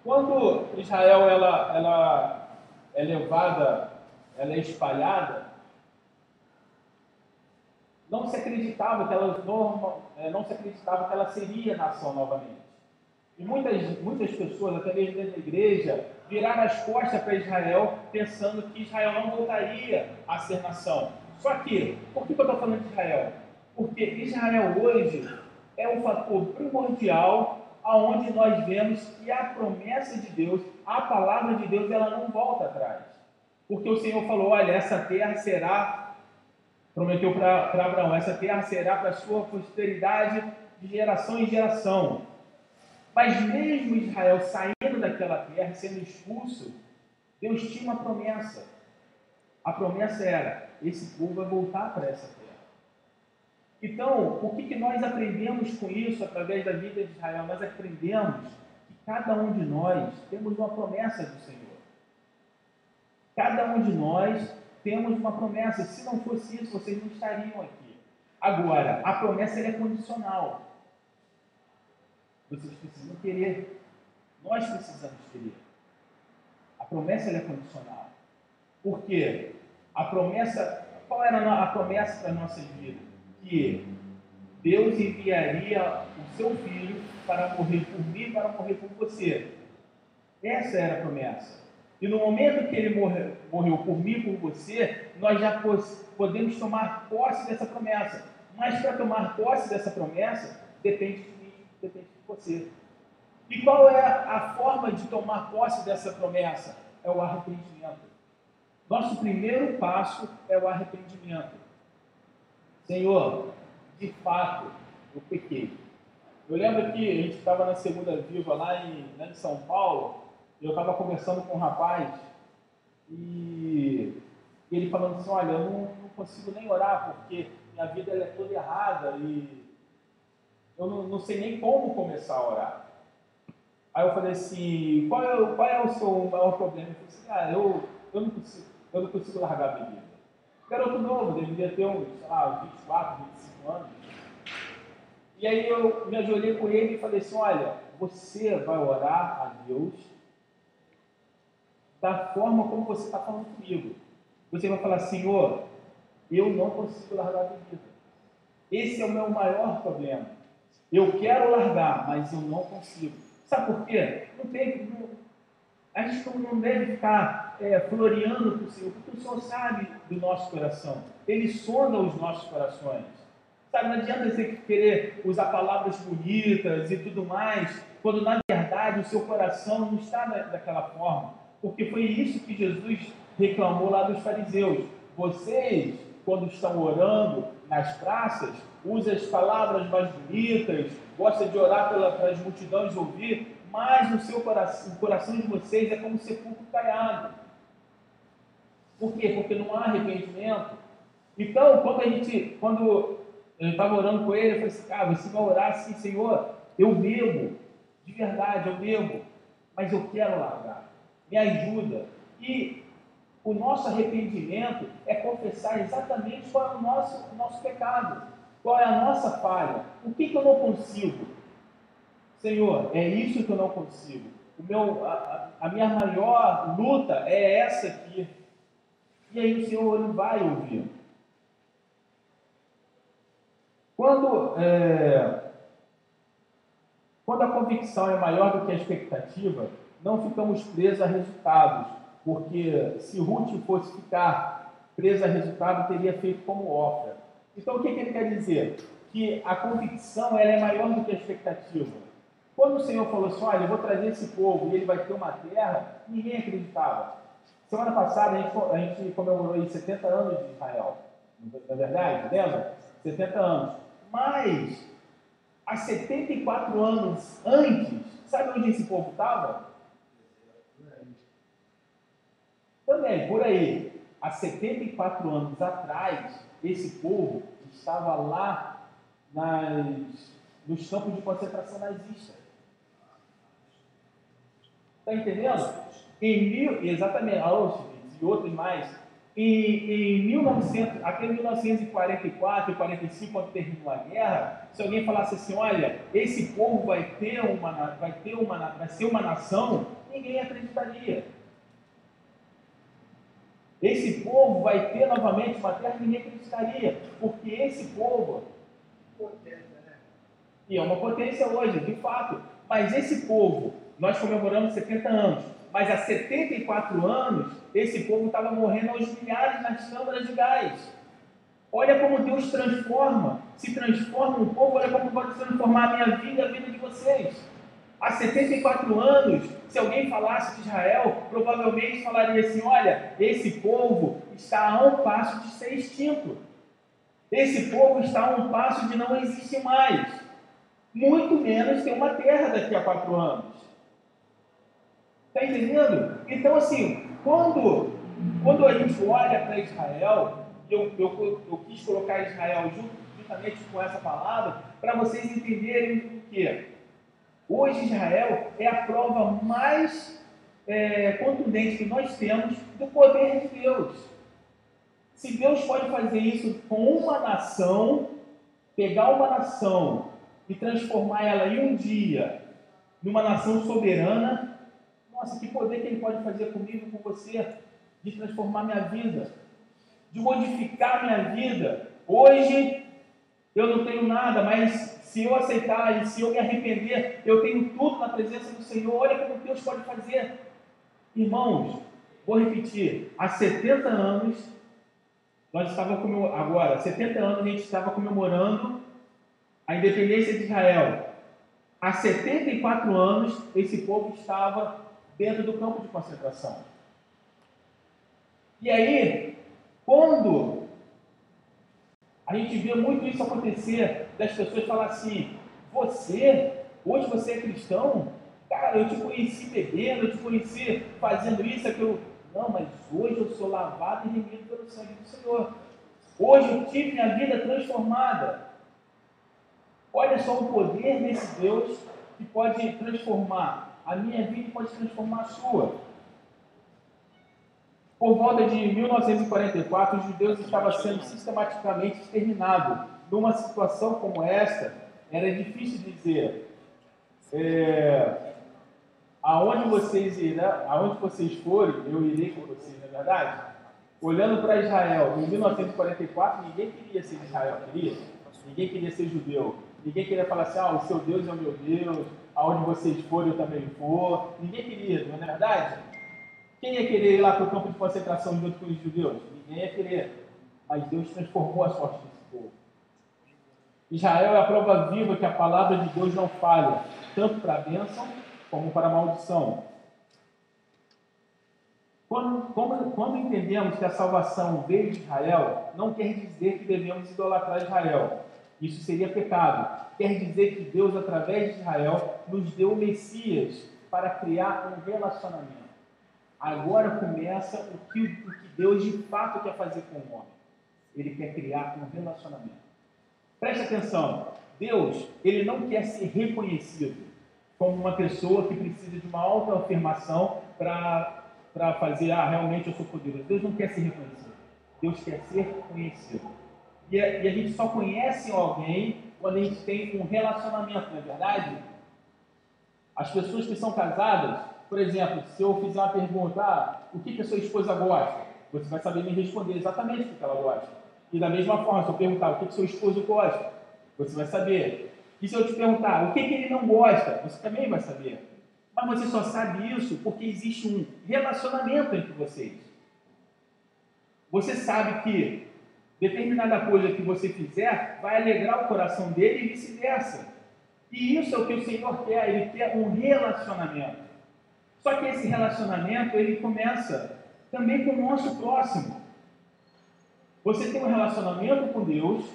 Quando Israel ela, ela é levada, ela é espalhada, não se acreditava que ela é, não se acreditava que ela seria nação novamente. E muitas, muitas pessoas, até mesmo dentro da igreja, viraram as costas para Israel, pensando que Israel não voltaria a ser nação. Só que, por que eu estou falando de Israel? Porque Israel hoje é um fator primordial aonde nós vemos que a promessa de Deus, a palavra de Deus, ela não volta atrás. Porque o Senhor falou: olha, essa terra será, prometeu para Abraão, essa terra será para a sua posteridade de geração em geração. Mas mesmo Israel saindo daquela terra, sendo expulso, Deus tinha uma promessa. A promessa era: esse povo vai voltar para essa terra. Então, o que, que nós aprendemos com isso através da vida de Israel? Nós aprendemos que cada um de nós temos uma promessa do Senhor. Cada um de nós temos uma promessa. Se não fosse isso, vocês não estariam aqui. Agora, a promessa é condicional. Vocês precisam querer. Nós precisamos querer. A promessa é condicional. Por quê? A promessa, qual era a promessa para as nossas vidas? Que Deus enviaria o seu filho para morrer por mim, para morrer por você. Essa era a promessa. E no momento que ele morreu, morreu por mim, por você, nós já podemos tomar posse dessa promessa. Mas para tomar posse dessa promessa, depende de mim, depende de você. E qual é a forma de tomar posse dessa promessa? É o arrependimento. Nosso primeiro passo é o arrependimento. Senhor, de fato, eu pequei. Eu lembro que a gente estava na Segunda Viva lá em, lá em São Paulo, e eu estava conversando com um rapaz, e, e ele falando assim, olha, eu não, não, consigo nem orar, porque minha vida é toda errada, e eu não, não, sei nem como começar a orar. Aí eu falei assim, qual é, qual é o seu maior problema? Ele falou assim, ah, eu, eu, não consigo, eu não consigo largar a bebida. Garoto novo, deveria ter uns, sei lá, 24, 25 anos. E aí eu me ajoelhei com ele e falei assim: olha, você vai orar a Deus da forma como você está falando comigo. Você vai falar, Senhor, eu não consigo largar a bebida. Esse é o meu maior problema. Eu quero largar, mas eu não consigo. Sabe por quê? Não tem, não, a gente não deve ficar é, floreando o Senhor, porque o Senhor sabe do nosso coração. Ele sonda os nossos corações. Sabe, não adianta você querer usar palavras bonitas e tudo mais, quando na verdade o seu coração não está daquela forma. Porque foi isso que Jesus reclamou lá dos fariseus. Vocês, quando estão orando nas praças, usam as palavras mais bonitas, gostam de orar para as multidões ouvir, mas no seu coração, o coração de vocês é como um sepulcro caiado. Por quê? Porque não há arrependimento. Então, quando a gente, quando eu estava orando com ele, eu falei assim, cara, você vai orar assim, Senhor, eu bebo, de verdade, eu bebo, mas eu quero largar. Me ajuda. E o nosso arrependimento é confessar exatamente qual é o nosso, o nosso pecado, qual é a nossa falha, o que, que eu não consigo. Senhor, é isso que eu não consigo. O meu, a, a minha maior luta é essa aqui. E aí o Senhor ele vai ouvir. Quando, é, quando a convicção é maior do que a expectativa, não ficamos presos a resultados, porque se Ruth fosse ficar presa a resultado, teria feito como Ofra. Então, o que, que ele quer dizer? Que a convicção ela é maior do que a expectativa. Quando o Senhor falou assim, olha, eu vou trazer esse povo e ele vai ter uma terra, ninguém acreditava. Semana passada a gente, a gente comemorou aí 70 anos de Israel. Não é verdade? Lembra? 70 anos. Mas, há 74 anos antes, sabe onde esse povo estava? Também, por aí, há 74 anos atrás, esse povo estava lá nas, nos campos de concentração nazista. Está entendendo? Em mil, exatamente, Auschwitz e outros mais. Em, em 1900, aquele 1944 e 45, quando terminou a guerra, se alguém falasse assim, olha, esse povo vai ter uma, vai ter uma, vai ser uma nação, ninguém acreditaria. Esse povo vai ter novamente uma terra, ninguém acreditaria, porque esse povo potência, né? e é uma potência hoje, de fato. Mas esse povo, nós comemoramos 70 anos, mas há 74 anos esse povo estava morrendo aos milhares nas câmaras de gás. Olha como Deus transforma, se transforma um povo, olha como pode transformar a minha vida a vida de vocês. Há 74 anos, se alguém falasse de Israel, provavelmente falaria assim: olha, esse povo está a um passo de ser extinto. Esse povo está a um passo de não existir mais. Muito menos ter uma terra daqui a quatro anos. Está entendendo? Então, assim, quando, quando a gente olha para Israel, eu, eu, eu quis colocar Israel junto, juntamente com essa palavra, para vocês entenderem o que Hoje Israel é a prova mais é, contundente que nós temos do poder de Deus. Se Deus pode fazer isso com uma nação, pegar uma nação e transformar ela em um dia numa nação soberana, nossa, que poder que Ele pode fazer comigo, com você, de transformar minha vida, de modificar minha vida. Hoje eu não tenho nada, mas se eu aceitar e se eu me arrepender, eu tenho tudo na presença do Senhor. Olha como Deus pode fazer. Irmãos, vou repetir: há 70 anos, nós estávamos agora, 70 anos a gente estava comemorando a independência de Israel. Há 74 anos, esse povo estava dentro do campo de concentração. E aí, quando a gente vê muito isso acontecer, das pessoas falar assim, você, hoje você é cristão? Cara, eu te conheci bebendo, eu te conheci fazendo isso, aquilo. Não, mas hoje eu sou lavado e remido pelo sangue do Senhor. Hoje eu tive minha vida transformada. Olha só o poder desse Deus que pode transformar a minha vida pode transformar a sua. Por volta de 1944, os judeus estavam sendo sistematicamente exterminados. Numa situação como esta, era difícil dizer é, aonde vocês irão, aonde vocês forem, eu irei com vocês, não é verdade? olhando para Israel em 1944, ninguém queria ser Israel, queria? Ninguém queria ser judeu. Ninguém queria falar assim, ah, o seu Deus é o meu Deus, aonde vocês forem eu também for. Ninguém queria, não é verdade? Quem ia querer ir lá para o campo de concentração junto com os judeus? Ninguém ia querer. Mas Deus transformou a sorte desse povo. Israel é a prova viva que a palavra de Deus não falha, tanto para a bênção como para a maldição. Quando, quando, quando, entendemos que a salvação veio de Israel, não quer dizer que devemos idolatrar Israel. Isso seria pecado. Quer dizer que Deus, através de Israel, nos deu o Messias para criar um relacionamento. Agora começa o que, o que Deus de fato quer fazer com o homem. Ele quer criar um relacionamento. Preste atenção. Deus, ele não quer ser reconhecido como uma pessoa que precisa de uma autoafirmação para para fazer, ah, realmente eu sou poderoso. Deus não quer ser reconhecido. Deus quer ser conhecido. E a, e a gente só conhece alguém quando a gente tem um relacionamento, não é verdade? As pessoas que são casadas, por exemplo, se eu fizer uma pergunta, ah, o que, que a sua esposa gosta? Você vai saber me responder exatamente o que ela gosta. E da mesma forma, se eu perguntar o que, que seu esposo gosta, você vai saber. E se eu te perguntar o que, que ele não gosta, você também vai saber. Mas você só sabe isso porque existe um relacionamento entre vocês. Você sabe que determinada coisa que você fizer vai alegrar o coração dele e vice-versa. E isso é o que o Senhor quer, ele quer um relacionamento. Só que esse relacionamento ele começa também com o nosso próximo. Você tem um relacionamento com Deus,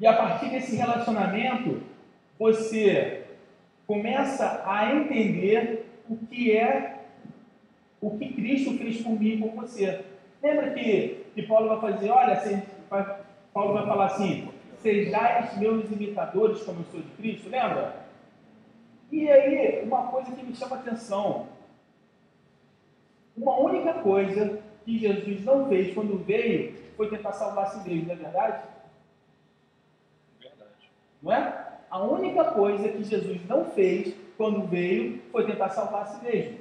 e a partir desse relacionamento, você começa a entender o que é o que Cristo fez e por você. Lembra que, que Paulo vai fazer, olha, se, Paulo vai falar assim, sejais meus imitadores como eu sou de Cristo, lembra? E aí, uma coisa que me chama a atenção, uma única coisa que Jesus não fez quando veio foi tentar salvar a si mesmo, não é verdade? Verdade. Não é? a única coisa que Jesus não fez quando veio foi tentar salvar a si mesmo.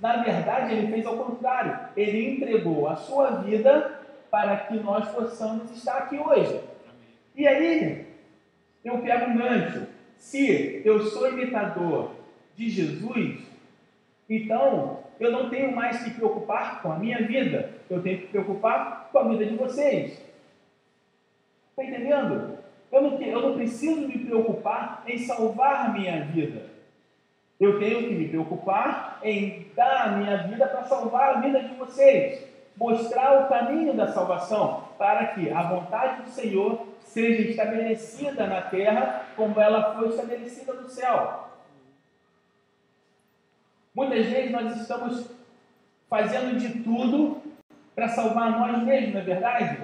Na verdade, ele fez ao contrário. Ele entregou a sua vida para que nós possamos estar aqui hoje. E aí, eu pego um gancho. Se eu sou imitador de Jesus, então eu não tenho mais que preocupar com a minha vida. Eu tenho que preocupar com a vida de vocês. Está entendendo? Eu não, eu não preciso me preocupar em salvar minha vida. Eu tenho que me preocupar em dar a minha vida para salvar a vida de vocês. Mostrar o caminho da salvação para que a vontade do Senhor seja estabelecida na terra como ela foi estabelecida no céu. Muitas vezes nós estamos fazendo de tudo para salvar nós mesmos, não é verdade?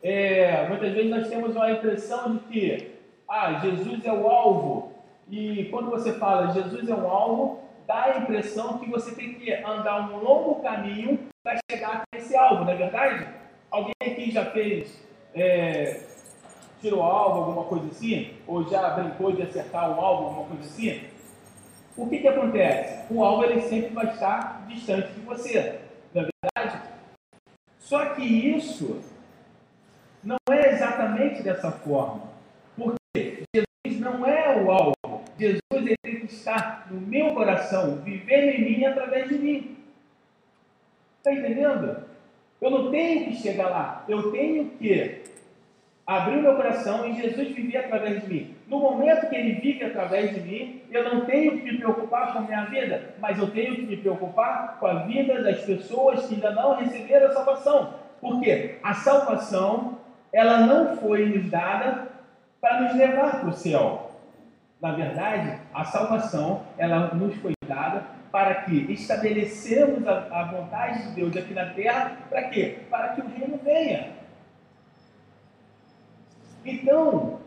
É, muitas vezes nós temos uma impressão de que ah, Jesus é o alvo. E quando você fala Jesus é o alvo, dá a impressão que você tem que andar um longo caminho para chegar a esse alvo, não é verdade? Alguém aqui já fez é, tirou alvo, alguma coisa assim? Ou já brincou de acertar um alvo, alguma coisa assim? O que, que acontece? O alvo ele sempre vai estar distante de você, não é verdade? Só que isso não é exatamente dessa forma. Porque Jesus não é o alvo. Jesus ele tem que estar no meu coração, vivendo em mim através de mim. Está entendendo? Eu não tenho que chegar lá. Eu tenho que abrir o meu coração e Jesus viver através de mim. No momento que ele vive através de mim, eu não tenho que me preocupar com a minha vida, mas eu tenho que me preocupar com a vida das pessoas que ainda não receberam a salvação. Porque a salvação ela não foi nos dada para nos levar para o céu. Na verdade, a salvação, ela nos foi dada para que estabelecemos a, a vontade de Deus aqui na terra, para quê? Para que o reino venha. Então,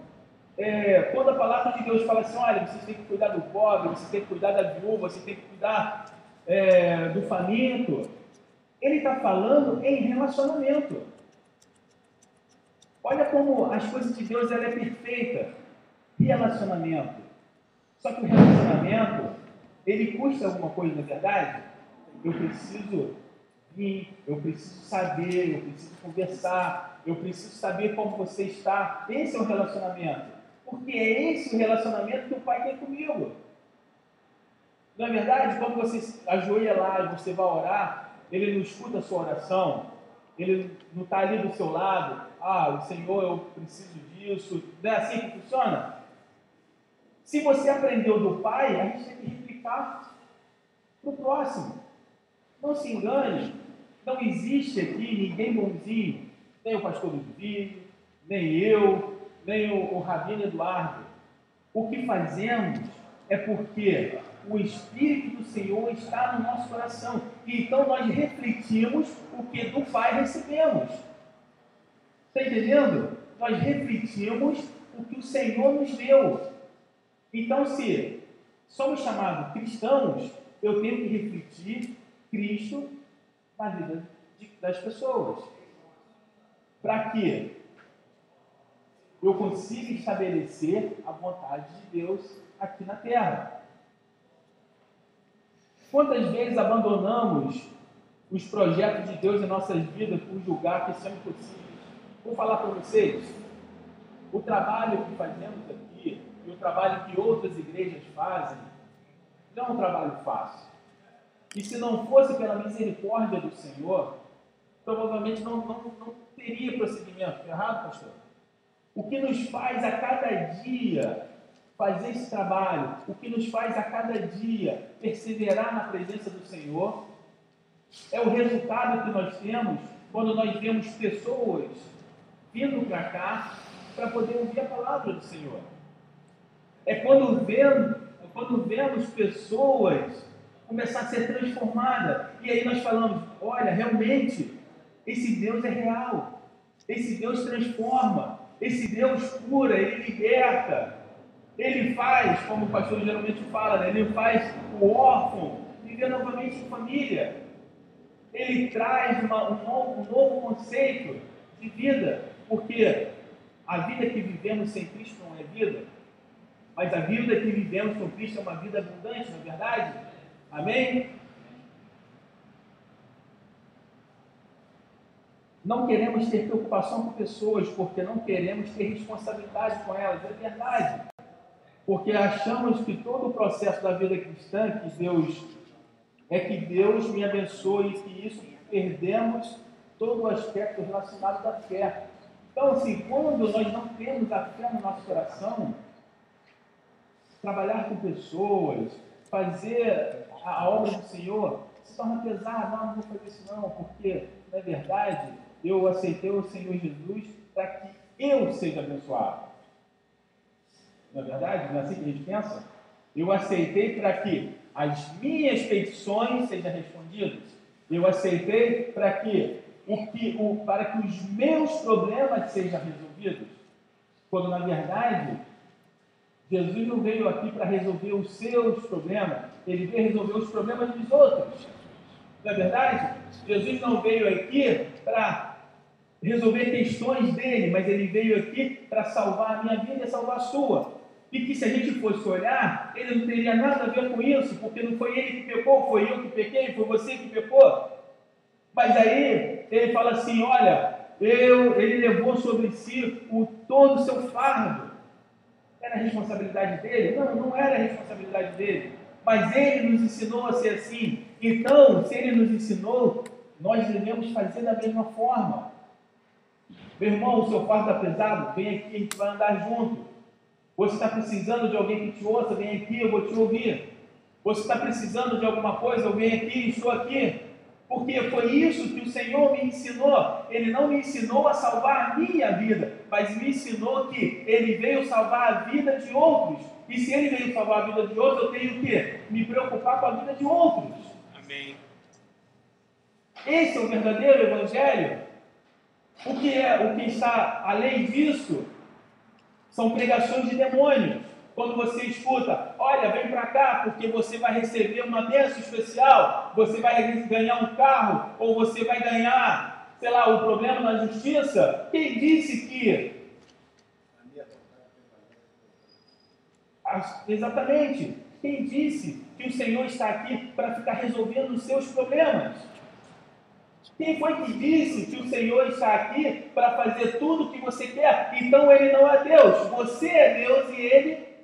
é, quando a palavra de Deus fala assim, olha, você tem que cuidar do pobre, você tem que cuidar da viúva, você tem que cuidar é, do faminto, ele está falando em relacionamento. Olha como as coisas de Deus ela é perfeita. Relacionamento. Só que o relacionamento, ele custa alguma coisa, na verdade? Eu preciso vir, eu preciso saber, eu preciso conversar, eu preciso saber como você está. Esse é o relacionamento. Porque é esse o relacionamento que o Pai tem comigo. Não é verdade? Quando você ajoelha lá e você vai orar, ele não escuta a sua oração, ele não está ali do seu lado. Ah, o Senhor, eu preciso disso. Não é assim que funciona? Se você aprendeu do Pai, a gente tem que replicar para o próximo. Não se engane, não existe aqui ninguém bonzinho, nem o pastor Ludwig, nem eu, nem o, o Rabino Eduardo. O que fazemos é porque o Espírito do Senhor está no nosso coração. E então nós refletimos o que do Pai recebemos. Está entendendo? Nós refletimos o que o Senhor nos deu. Então, se somos chamados cristãos, eu tenho que refletir Cristo na vida das pessoas. Para que eu consiga estabelecer a vontade de Deus aqui na terra. Quantas vezes abandonamos os projetos de Deus em nossas vidas por julgar que são impossíveis? Vou falar para vocês. O trabalho que fazemos aqui e o trabalho que outras igrejas fazem não é um trabalho fácil. E se não fosse pela misericórdia do Senhor, provavelmente não, não, não teria procedimento. Errado, pastor? O que nos faz a cada dia fazer esse trabalho, o que nos faz a cada dia perseverar na presença do Senhor, é o resultado que nós temos quando nós vemos pessoas vindo para cá para poder ouvir a palavra do Senhor. É quando vemos, é quando vemos pessoas começar a ser transformadas. E aí nós falamos, olha, realmente, esse Deus é real. Esse Deus transforma. Esse Deus cura, Ele liberta. Ele faz, como o pastor geralmente fala, né? ele faz o órfão viver novamente em família. Ele traz uma, um, novo, um novo conceito de vida, porque a vida que vivemos sem Cristo não é vida, mas a vida que vivemos com Cristo é uma vida abundante, não é verdade? Amém? Não queremos ter preocupação com pessoas, porque não queremos ter responsabilidade com elas, é verdade porque achamos que todo o processo da vida cristã, que Deus é que Deus me abençoe e que isso perdemos todo o aspecto relacionado à fé. Então, assim, quando nós não temos a fé no nosso coração, trabalhar com pessoas, fazer a obra do Senhor, se torna pesado. Não, não vou fazer isso não, porque, na verdade, eu aceitei o Senhor Jesus para que eu seja abençoado. Não é verdade? Não é assim que a gente pensa? Eu aceitei para que as minhas petições sejam respondidas. Eu aceitei para que, o que o, para que os meus problemas sejam resolvidos. Quando, na verdade, Jesus não veio aqui para resolver os seus problemas, ele veio resolver os problemas dos outros. Não é verdade? Jesus não veio aqui para resolver questões dele, mas ele veio aqui para salvar a minha vida e salvar a sua e que se a gente fosse olhar, ele não teria nada a ver com isso, porque não foi ele que pecou, foi eu que pequei, foi você que pecou. Mas aí ele fala assim: olha, eu, ele levou sobre si o, todo o seu fardo. Era a responsabilidade dele? Não, não era a responsabilidade dele. Mas ele nos ensinou a ser assim. Então, se ele nos ensinou, nós devemos fazer da mesma forma. Meu irmão, o seu fardo está pesado? Vem aqui, a gente vai andar junto. Você está precisando de alguém que te ouça? Vem aqui, eu vou te ouvir. Você está precisando de alguma coisa? Eu venho aqui, estou aqui. Porque foi isso que o Senhor me ensinou. Ele não me ensinou a salvar a minha vida, mas me ensinou que Ele veio salvar a vida de outros. E se Ele veio salvar a vida de outros, eu tenho que me preocupar com a vida de outros. Amém. Esse é o verdadeiro Evangelho. O que é, o que está além disso são pregações de demônios. Quando você escuta, olha, vem para cá porque você vai receber uma bênção especial, você vai ganhar um carro, ou você vai ganhar, sei lá, o um problema na justiça. Quem disse que. Exatamente. Quem disse que o Senhor está aqui para ficar resolvendo os seus problemas? Quem foi que disse que o Senhor está aqui para fazer tudo o que você quer? Então ele não é Deus. Você é Deus e ele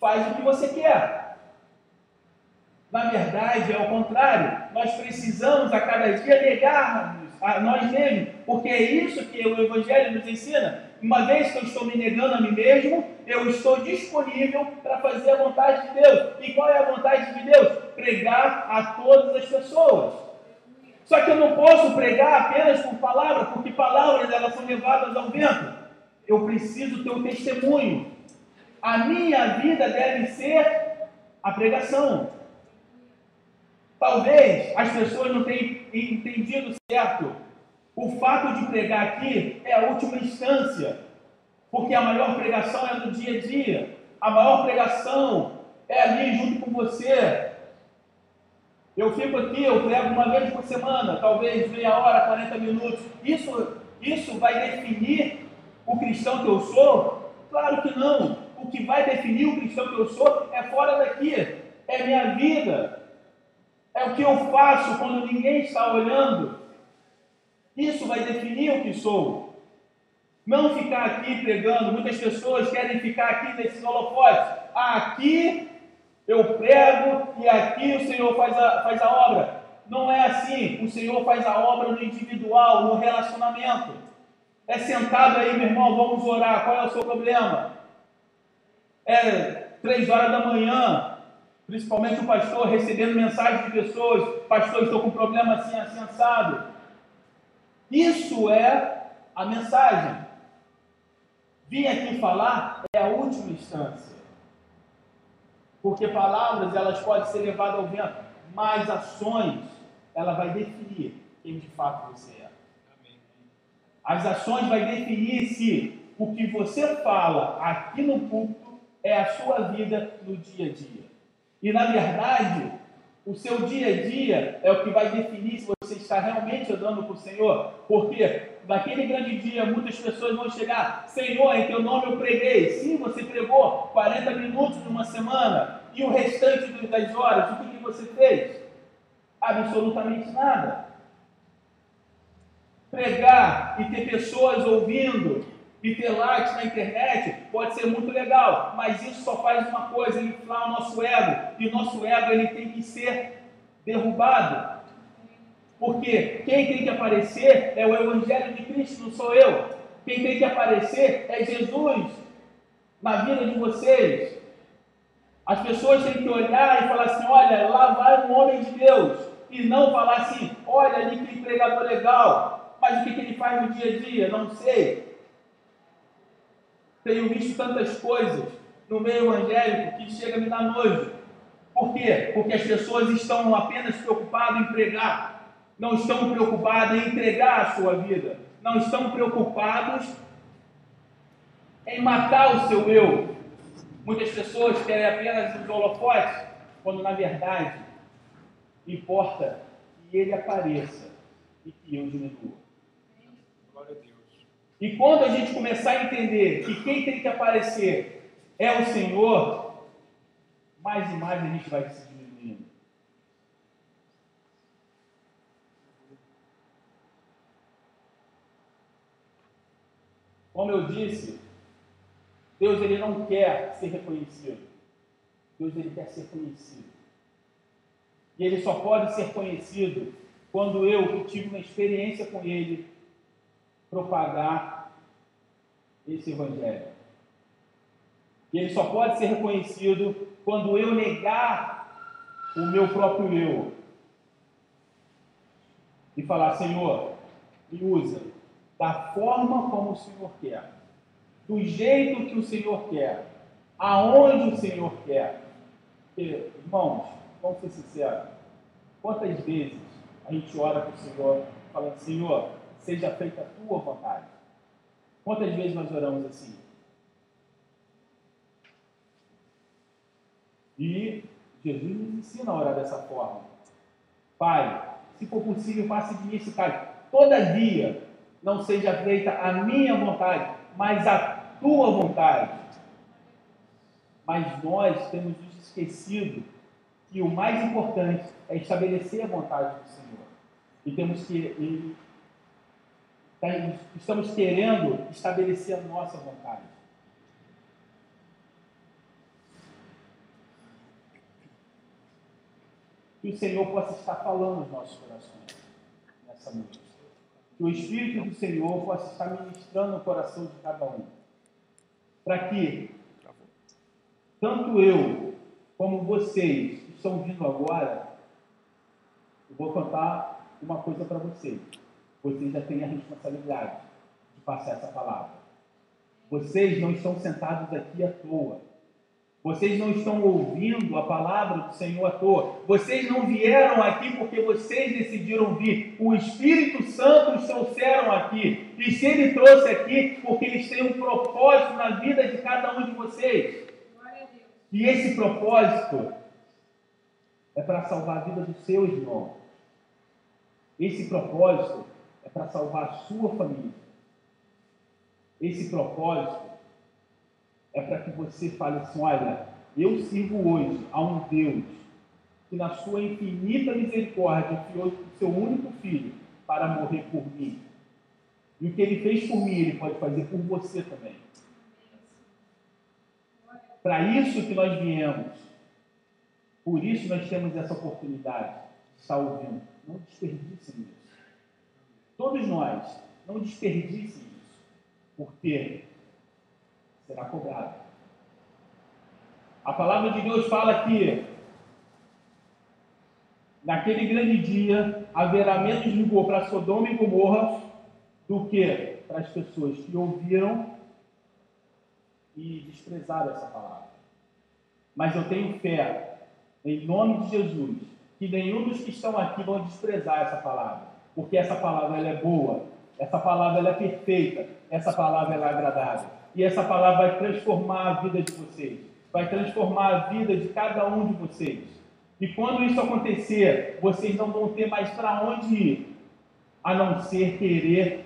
faz o que você quer. Na verdade, é o contrário. Nós precisamos a cada dia negar a nós mesmos, porque é isso que o Evangelho nos ensina. Uma vez que eu estou me negando a mim mesmo, eu estou disponível para fazer a vontade de Deus. E qual é a vontade de Deus? Pregar a todas as pessoas. Só que eu não posso pregar apenas com palavras, porque palavras elas são levadas ao vento. Eu preciso ter um testemunho. A minha vida deve ser a pregação. Talvez as pessoas não tenham entendido certo. O fato de pregar aqui é a última instância, porque a maior pregação é no dia a dia. A maior pregação é ali junto com você. Eu fico aqui, eu prego uma vez por semana, talvez meia hora, 40 minutos. Isso, isso vai definir o cristão que eu sou? Claro que não. O que vai definir o cristão que eu sou é fora daqui, é minha vida, é o que eu faço quando ninguém está olhando. Isso vai definir o que sou. Não ficar aqui pregando. Muitas pessoas querem ficar aqui nesses holofotes. Aqui eu prego e aqui o Senhor faz a, faz a obra. Não é assim. O Senhor faz a obra no individual, no relacionamento. É sentado aí, meu irmão, vamos orar. Qual é o seu problema? É três horas da manhã, Principalmente o pastor recebendo mensagens de pessoas, pastor, estou com um problema assim, assim, assado. Isso é a mensagem. Vim aqui falar é a última instância. Porque palavras, elas podem ser levadas ao vento, mas ações, ela vai definir quem de fato você é. As ações vai definir se o que você fala aqui no púlpito é a sua vida no dia a dia. E na verdade, o seu dia a dia é o que vai definir se você está realmente andando com o Senhor. Porque naquele grande dia muitas pessoas vão chegar, Senhor, em teu nome eu preguei. Sim, você pregou 40 minutos numa semana. E o restante das horas, o que você fez? Absolutamente nada. Pregar e ter pessoas ouvindo e ter likes na internet pode ser muito legal, mas isso só faz uma coisa, inflar o nosso ego. E o nosso ego ele tem que ser derrubado. Porque quem tem que aparecer é o Evangelho de Cristo, não sou eu. Quem tem que aparecer é Jesus na vida de vocês. As pessoas têm que olhar e falar assim: olha, lá vai um homem de Deus. E não falar assim: olha ali que pregador legal, mas o que, que ele faz no dia a dia? Não sei. Tenho visto tantas coisas no meio evangélico que chega a me dar nojo. Por quê? Porque as pessoas estão apenas preocupadas em pregar, não estão preocupadas em entregar a sua vida, não estão preocupados em matar o seu eu. Muitas pessoas querem apenas os holofotes, quando na verdade importa que ele apareça e que eu diminua. E quando a gente começar a entender que quem tem que aparecer é o Senhor, mais e mais a gente vai se diminuindo. Como eu disse, Deus ele não quer ser reconhecido. Deus ele quer ser conhecido. E ele só pode ser conhecido quando eu, que tive uma experiência com ele, propagar esse evangelho. E ele só pode ser reconhecido quando eu negar o meu próprio eu e falar: Senhor, me usa da forma como o Senhor quer, do jeito que o Senhor quer, aonde o Senhor quer. Porque, irmãos, vamos ser sinceros, quantas vezes a gente ora para o Senhor falando: Senhor, seja feita a tua vontade. Quantas vezes nós oramos assim? E Jesus nos ensina a orar dessa forma. Pai, se for possível, faça mim esse cálice. Todavia, não seja feita a minha vontade, mas a tua vontade. Mas nós temos esquecido que o mais importante é estabelecer a vontade do Senhor. E temos que. Tá, estamos querendo estabelecer a nossa vontade. Que o Senhor possa estar falando nos nossos corações nessa noite. Que o Espírito do Senhor possa estar ministrando o coração de cada um. Para que tanto eu como vocês que estão vindo agora, eu vou contar uma coisa para vocês. Vocês já têm a responsabilidade de passar essa palavra. Vocês não estão sentados aqui à toa. Vocês não estão ouvindo a palavra do Senhor à toa. Vocês não vieram aqui porque vocês decidiram vir. O Espírito Santo os trouxeram aqui. E se ele trouxe aqui, porque eles têm um propósito na vida de cada um de vocês. E esse propósito é para salvar a vida do seu irmão. Esse propósito para salvar a sua família. Esse propósito é para que você fale assim: olha, eu sirvo hoje a um Deus que, na sua infinita misericórdia, enviou o seu único filho para morrer por mim. E o que ele fez por mim, ele pode fazer por você também. Para isso que nós viemos. Por isso nós temos essa oportunidade de. Não desperdicem isso. Todos nós, não desperdicem isso. Porque será cobrado. A palavra de Deus fala que naquele grande dia haverá menos rigor para Sodoma e Gomorra do que para as pessoas que ouviram e desprezaram essa palavra. Mas eu tenho fé, em nome de Jesus, que nenhum dos que estão aqui vão desprezar essa palavra, porque essa palavra ela é boa, essa palavra ela é perfeita, essa palavra ela é agradável. E essa palavra vai transformar a vida de vocês, vai transformar a vida de cada um de vocês. E quando isso acontecer, vocês não vão ter mais para onde ir, a não ser querer